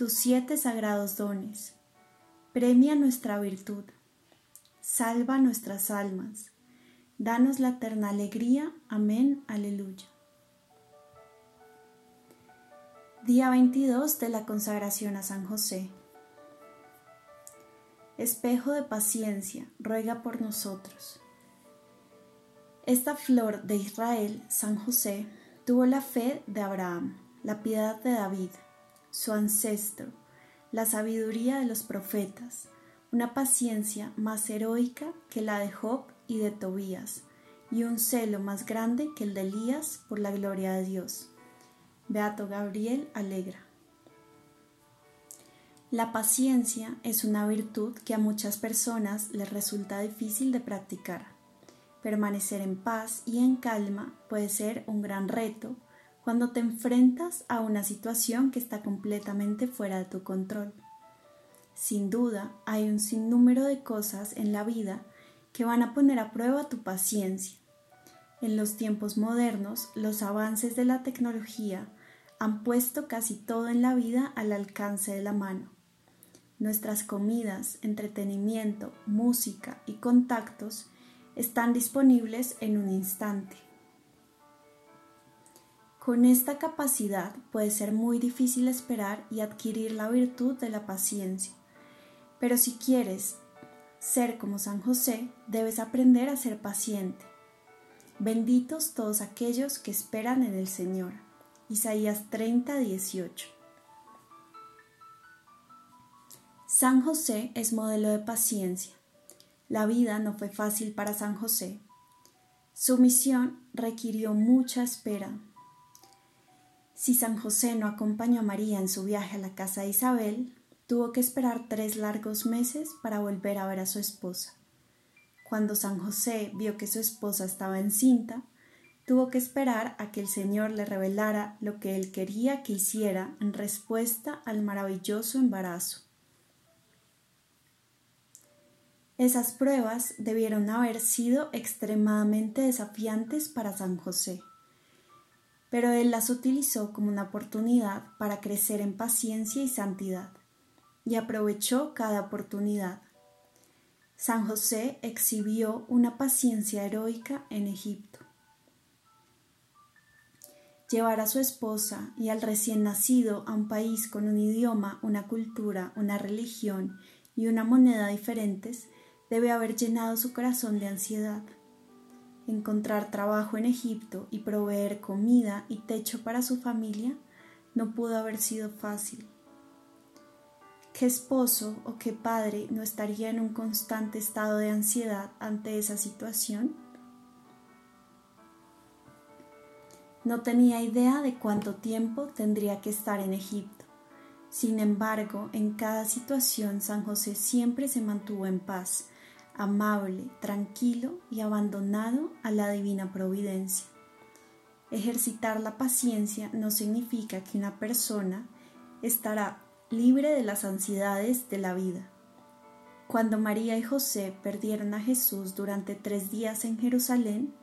tus siete sagrados dones, premia nuestra virtud, salva nuestras almas, Danos la eterna alegría. Amén. Aleluya. Día 22 de la consagración a San José. Espejo de paciencia, ruega por nosotros. Esta flor de Israel, San José, tuvo la fe de Abraham, la piedad de David, su ancestro, la sabiduría de los profetas, una paciencia más heroica que la de Job y de Tobías, y un celo más grande que el de Elías por la gloria de Dios. Beato Gabriel Alegra. La paciencia es una virtud que a muchas personas les resulta difícil de practicar. Permanecer en paz y en calma puede ser un gran reto cuando te enfrentas a una situación que está completamente fuera de tu control. Sin duda, hay un sinnúmero de cosas en la vida que van a poner a prueba tu paciencia. En los tiempos modernos, los avances de la tecnología han puesto casi todo en la vida al alcance de la mano. Nuestras comidas, entretenimiento, música y contactos están disponibles en un instante. Con esta capacidad puede ser muy difícil esperar y adquirir la virtud de la paciencia. Pero si quieres ser como San José, debes aprender a ser paciente. Benditos todos aquellos que esperan en el Señor. Isaías 30, 18. San José es modelo de paciencia. La vida no fue fácil para San José. Su misión requirió mucha espera. Si San José no acompañó a María en su viaje a la casa de Isabel, tuvo que esperar tres largos meses para volver a ver a su esposa. Cuando San José vio que su esposa estaba encinta, tuvo que esperar a que el Señor le revelara lo que él quería que hiciera en respuesta al maravilloso embarazo. Esas pruebas debieron haber sido extremadamente desafiantes para San José, pero él las utilizó como una oportunidad para crecer en paciencia y santidad y aprovechó cada oportunidad. San José exhibió una paciencia heroica en Egipto. Llevar a su esposa y al recién nacido a un país con un idioma, una cultura, una religión y una moneda diferentes debe haber llenado su corazón de ansiedad. Encontrar trabajo en Egipto y proveer comida y techo para su familia no pudo haber sido fácil. ¿Qué esposo o qué padre no estaría en un constante estado de ansiedad ante esa situación? No tenía idea de cuánto tiempo tendría que estar en Egipto. Sin embargo, en cada situación San José siempre se mantuvo en paz, amable, tranquilo y abandonado a la divina providencia. Ejercitar la paciencia no significa que una persona estará libre de las ansiedades de la vida. Cuando María y José perdieron a Jesús durante tres días en Jerusalén,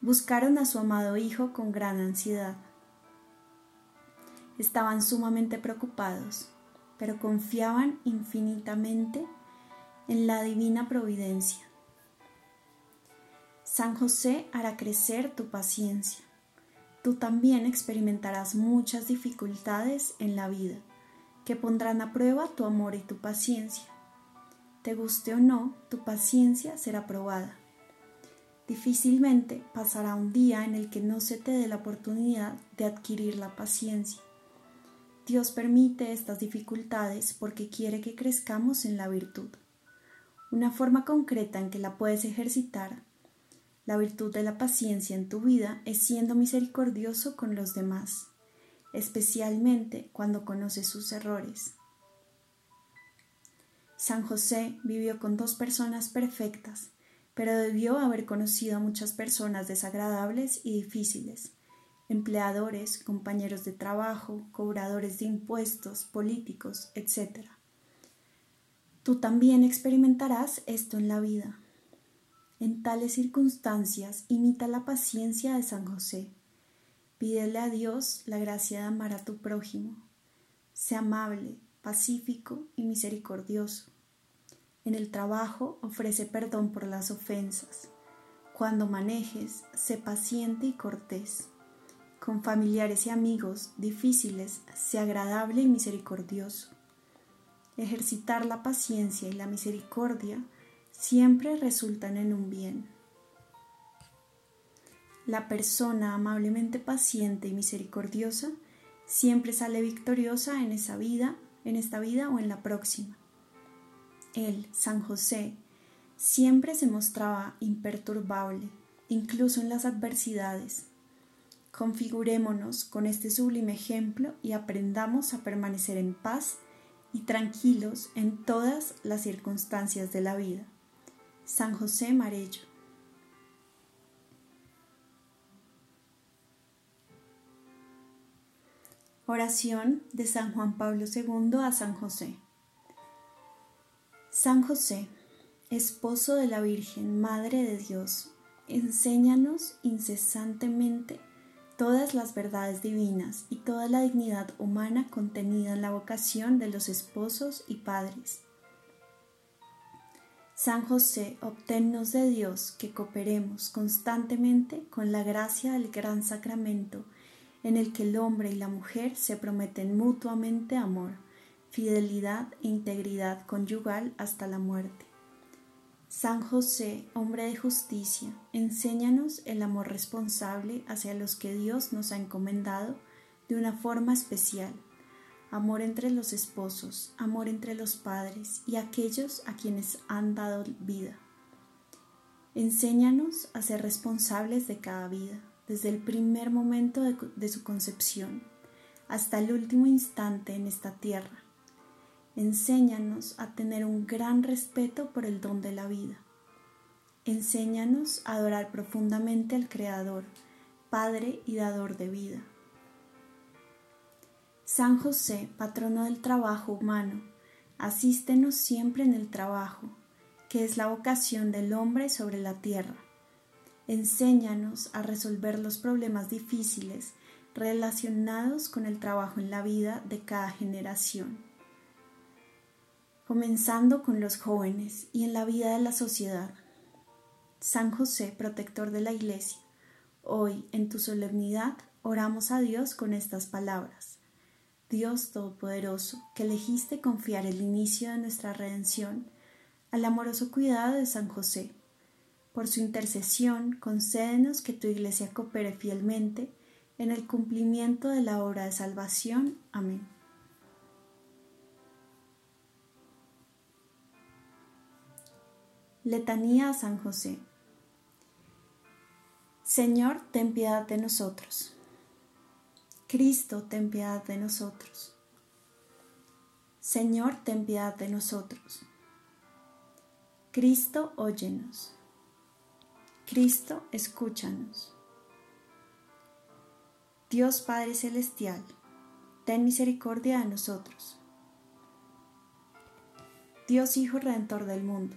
buscaron a su amado Hijo con gran ansiedad. Estaban sumamente preocupados, pero confiaban infinitamente en la divina providencia. San José hará crecer tu paciencia. Tú también experimentarás muchas dificultades en la vida que pondrán a prueba tu amor y tu paciencia. Te guste o no, tu paciencia será probada. Difícilmente pasará un día en el que no se te dé la oportunidad de adquirir la paciencia. Dios permite estas dificultades porque quiere que crezcamos en la virtud. Una forma concreta en que la puedes ejercitar, la virtud de la paciencia en tu vida, es siendo misericordioso con los demás, especialmente cuando conoces sus errores. San José vivió con dos personas perfectas, pero debió haber conocido a muchas personas desagradables y difíciles empleadores, compañeros de trabajo, cobradores de impuestos, políticos, etc. Tú también experimentarás esto en la vida. En tales circunstancias imita la paciencia de San José. Pídele a Dios la gracia de amar a tu prójimo. Sé amable, pacífico y misericordioso. En el trabajo ofrece perdón por las ofensas. Cuando manejes, sé paciente y cortés con familiares y amigos difíciles, sea agradable y misericordioso. Ejercitar la paciencia y la misericordia siempre resultan en un bien. La persona amablemente paciente y misericordiosa siempre sale victoriosa en esa vida, en esta vida o en la próxima. Él, San José, siempre se mostraba imperturbable, incluso en las adversidades, Configurémonos con este sublime ejemplo y aprendamos a permanecer en paz y tranquilos en todas las circunstancias de la vida. San José Marello. Oración de San Juan Pablo II a San José. San José, esposo de la Virgen, Madre de Dios, enséñanos incesantemente todas las verdades divinas y toda la dignidad humana contenida en la vocación de los esposos y padres. San José, obténnos de Dios que cooperemos constantemente con la gracia del gran sacramento en el que el hombre y la mujer se prometen mutuamente amor, fidelidad e integridad conyugal hasta la muerte. San José, hombre de justicia, enséñanos el amor responsable hacia los que Dios nos ha encomendado de una forma especial. Amor entre los esposos, amor entre los padres y aquellos a quienes han dado vida. Enséñanos a ser responsables de cada vida, desde el primer momento de, su concepción hasta el último instante en esta tierra Enséñanos a tener un gran respeto por el don de la vida. Enséñanos a adorar profundamente al Creador, Padre y Dador de vida. San José, patrono del trabajo humano, asístenos siempre en el trabajo, que es la vocación del hombre sobre la tierra. Enséñanos a resolver los problemas difíciles relacionados con el trabajo en la vida de cada generación comenzando con los jóvenes y en la vida de la sociedad. San José, protector de la Iglesia, hoy en tu solemnidad oramos a Dios con estas palabras. Dios Todopoderoso, que elegiste confiar el inicio de nuestra redención al amoroso cuidado de San José. Por su intercesión, concédenos que tu Iglesia coopere fielmente en el cumplimiento de la obra de salvación. Amén. Letanía a San José. Señor, ten piedad de nosotros. Cristo, ten piedad de nosotros. Señor, ten piedad de nosotros. Cristo, óyenos. Cristo, escúchanos. Dios Padre Celestial, ten misericordia de nosotros. Dios Hijo Redentor del mundo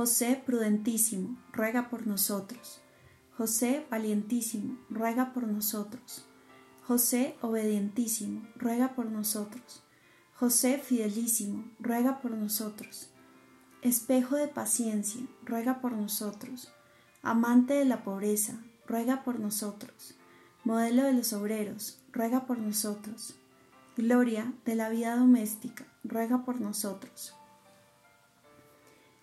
José Prudentísimo, ruega por nosotros. José Valientísimo, ruega por nosotros. José Obedientísimo, ruega por nosotros. José Fidelísimo, ruega por nosotros. Espejo de paciencia, ruega por nosotros. Amante de la pobreza, ruega por nosotros. Modelo de los obreros, ruega por nosotros. Gloria de la vida doméstica, ruega por nosotros.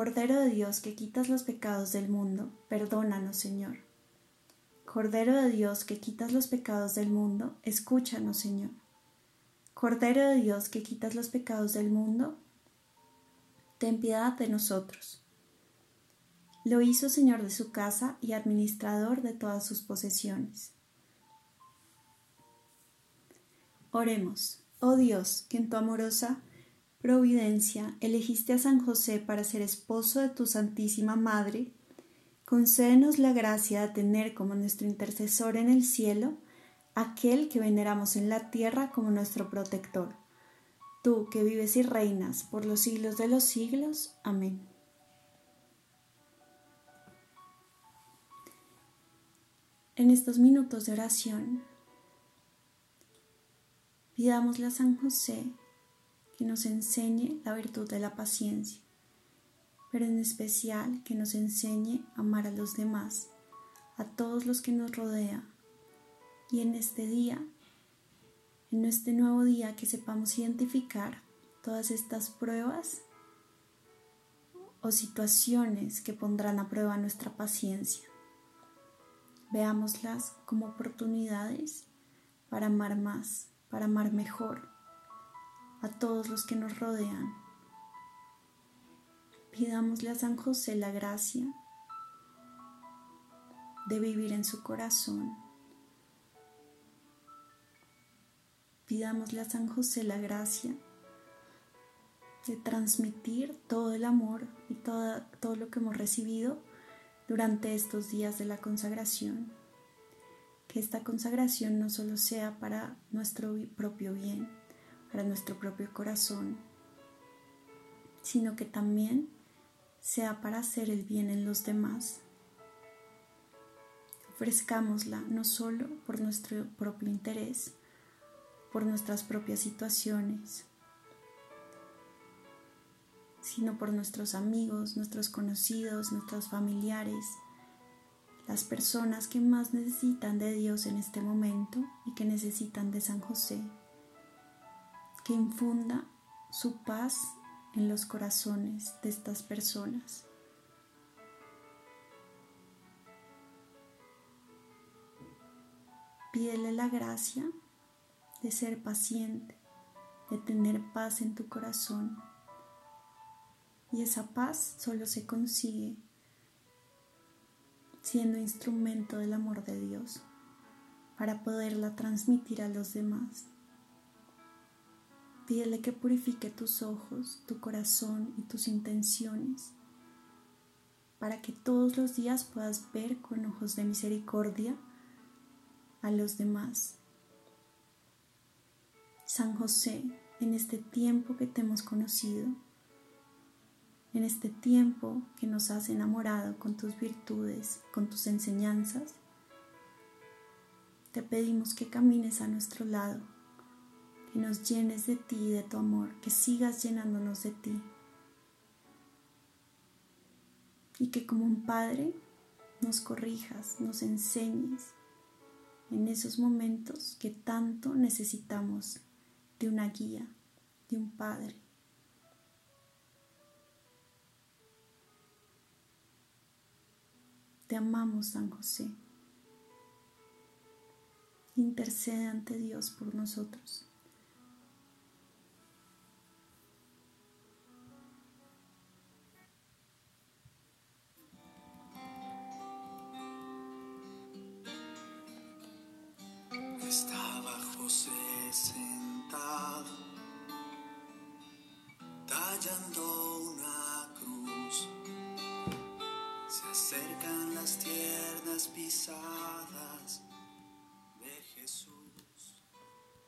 Cordero de Dios que quitas los pecados del mundo, perdónanos, Señor. Cordero de Dios que quitas los pecados del mundo, escúchanos, Señor. Cordero de Dios que quitas los pecados del mundo, ten piedad de nosotros. Lo hizo Señor de su casa y administrador de todas sus posesiones. Oremos, oh Dios, que en tu amorosa providencia elegiste a San José para ser esposo de tu Santísima Madre, concédenos la gracia de tener como nuestro intercesor en el cielo aquel que veneramos en la tierra como nuestro protector. Tú que vives y reinas por los siglos de los siglos. Amén. En estos minutos de oración, pidámosle a San José que nos enseñe la virtud de la paciencia, pero en especial que nos enseñe a amar a los demás, a todos los que nos rodean. Y en este día, en este nuevo día, que sepamos identificar todas estas pruebas o situaciones que pondrán a prueba nuestra paciencia. Veámoslas como oportunidades para amar más, para amar mejor a todos los que nos rodean. Pidámosle a San José la gracia de vivir en su corazón. Pidámosle a San José la gracia de transmitir todo el amor y todo, todo lo que hemos recibido durante estos días de la consagración. Que esta consagración no solo sea para nuestro propio bien, para nuestro propio corazón, sino que también sea para hacer el bien en los demás. Ofrezcámosla no solo por nuestro propio interés, por nuestras propias situaciones, sino por nuestros amigos, nuestros conocidos, nuestros familiares, las personas que más necesitan de Dios en este momento y que necesitan de San José que infunda su paz en los corazones de estas personas. Pídele la gracia de ser paciente, de tener paz en tu corazón. Y esa paz solo se consigue siendo instrumento del amor de Dios para poderla transmitir a los demás. Pídele que purifique tus ojos, tu corazón y tus intenciones, para que todos los días puedas ver con ojos de misericordia a los demás. San José, en este tiempo que te hemos conocido, en este tiempo que nos has enamorado con tus virtudes, con tus enseñanzas, te pedimos que camines a nuestro lado que nos llenes de ti y de tu amor, que sigas llenándonos de ti. y que como un padre nos corrijas, nos enseñes en esos momentos que tanto necesitamos de una guía, de un padre. Te amamos, San José. Intercede ante Dios por nosotros. Tallando una